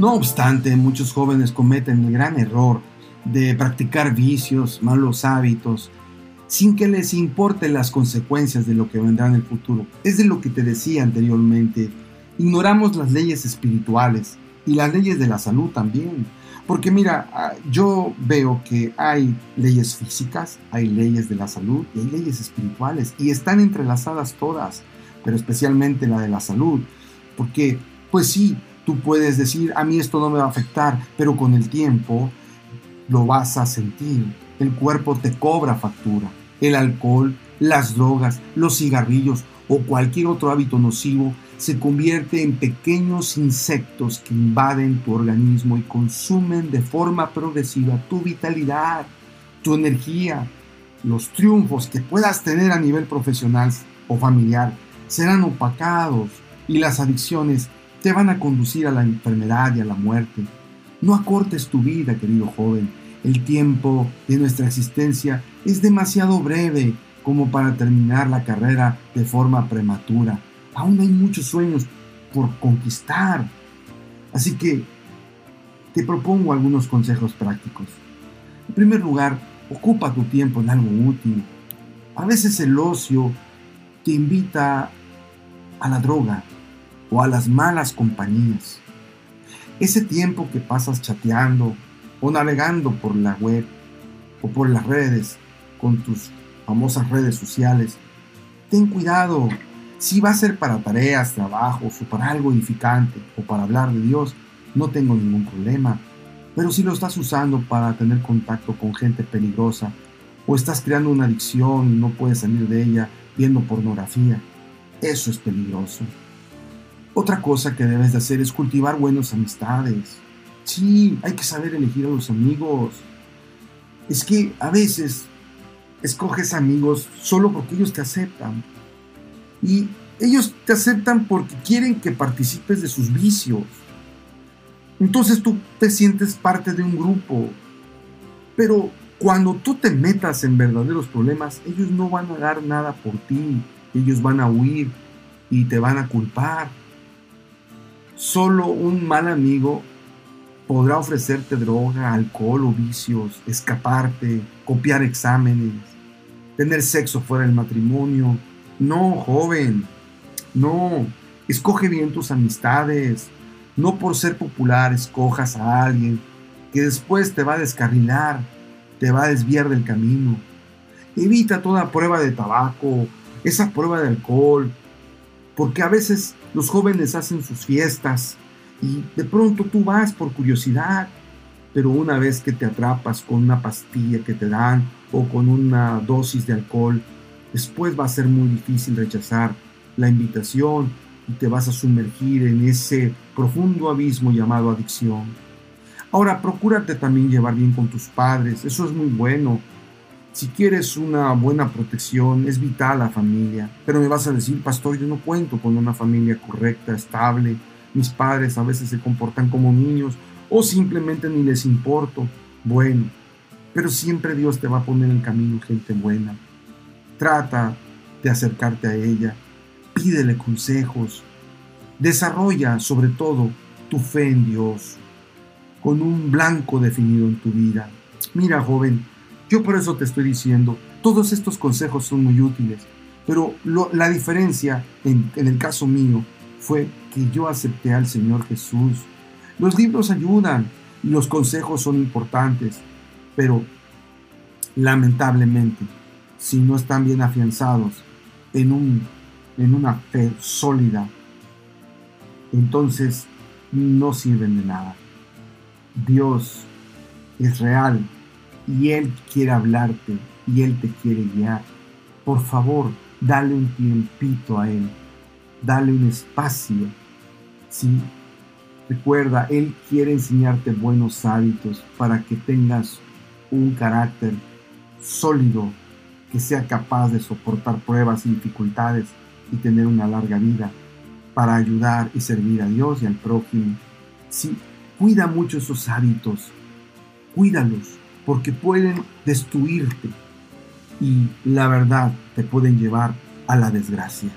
No obstante, muchos jóvenes cometen el gran error de practicar vicios, malos hábitos, sin que les importe las consecuencias de lo que vendrá en el futuro. Es de lo que te decía anteriormente. Ignoramos las leyes espirituales y las leyes de la salud también. Porque mira, ah, yo veo que hay leyes físicas, hay leyes de la salud y hay leyes espirituales y están entrelazadas todas, pero especialmente la de la salud. Porque, pues sí, puedes decir, a mí esto no me va a afectar, pero con el tiempo lo vas a sentir. El cuerpo te cobra factura. El alcohol, las drogas, los cigarrillos o cualquier otro hábito nocivo se convierte en pequeños insectos que invaden tu organismo y consumen de forma progresiva tu vitalidad, tu energía. Los triunfos que puedas tener a nivel profesional o familiar serán opacados y las adicciones te van a conducir a la enfermedad y a la muerte. No acortes tu vida, querido joven. El tiempo de nuestra existencia es demasiado breve como para terminar la carrera de forma prematura aún hay muchos sueños por conquistar. Así que te propongo algunos consejos prácticos. En primer lugar, ocupa tu tiempo en algo útil. A veces el ocio te invita a la droga o a las malas compañías. Ese tiempo que pasas chateando o navegando por la web o por las redes con tus famosas redes sociales, ten cuidado si va a ser para tareas, trabajos o para algo edificante o para hablar de Dios, no tengo ningún problema. Pero si lo estás usando para tener contacto con gente peligrosa o estás creando una adicción y no puedes salir de ella viendo pornografía, eso es peligroso. Otra cosa que debes de hacer es cultivar buenas amistades. Sí, hay que saber elegir a los amigos. Es que a veces escoges amigos solo porque ellos te aceptan y ellos te aceptan porque quieren que participes de sus vicios. Entonces tú te sientes parte de un grupo. Pero cuando tú te metas en verdaderos problemas, ellos no van a dar nada por ti. Ellos van a huir y te van a culpar. Solo un mal amigo podrá ofrecerte droga, alcohol o vicios, escaparte, copiar exámenes, tener sexo fuera del matrimonio, no, joven, no. Escoge bien tus amistades. No por ser popular escojas a alguien que después te va a descarrilar, te va a desviar del camino. Evita toda prueba de tabaco, esa prueba de alcohol, porque a veces los jóvenes hacen sus fiestas y de pronto tú vas por curiosidad, pero una vez que te atrapas con una pastilla que te dan o con una dosis de alcohol, después va a ser muy difícil rechazar la invitación y te vas a sumergir en ese profundo abismo llamado adicción. Ahora, procúrate también llevar bien con tus padres, eso es muy bueno. Si quieres una buena protección, es vital la familia. Pero me vas a decir, pastor, yo no cuento con una familia correcta, estable. Mis padres a veces se comportan como niños o simplemente ni les importo. Bueno, pero siempre Dios te va a poner en camino gente buena. Trata de acercarte a ella, pídele consejos, desarrolla sobre todo tu fe en Dios con un blanco definido en tu vida. Mira, joven, yo por eso te estoy diciendo, todos estos consejos son muy útiles, pero la diferencia en, en el caso mío fue que yo acepté al Señor Jesús. Los libros ayudan los consejos son importantes, pero lamentablemente si no están bien afianzados en, un, en una fe sólida, entonces no sirven de nada. Dios es real y Él quiere hablarte y Él te quiere guiar. Por favor, dale un tiempito a Él, dale un espacio. ¿sí? Recuerda, Él quiere enseñarte buenos hábitos para que tengas un carácter sólido que sea capaz de soportar pruebas y dificultades y tener una larga vida para ayudar y servir a Dios y al prójimo. Sí, cuida mucho esos hábitos, cuídalos, porque pueden destruirte y la verdad te pueden llevar a la desgracia.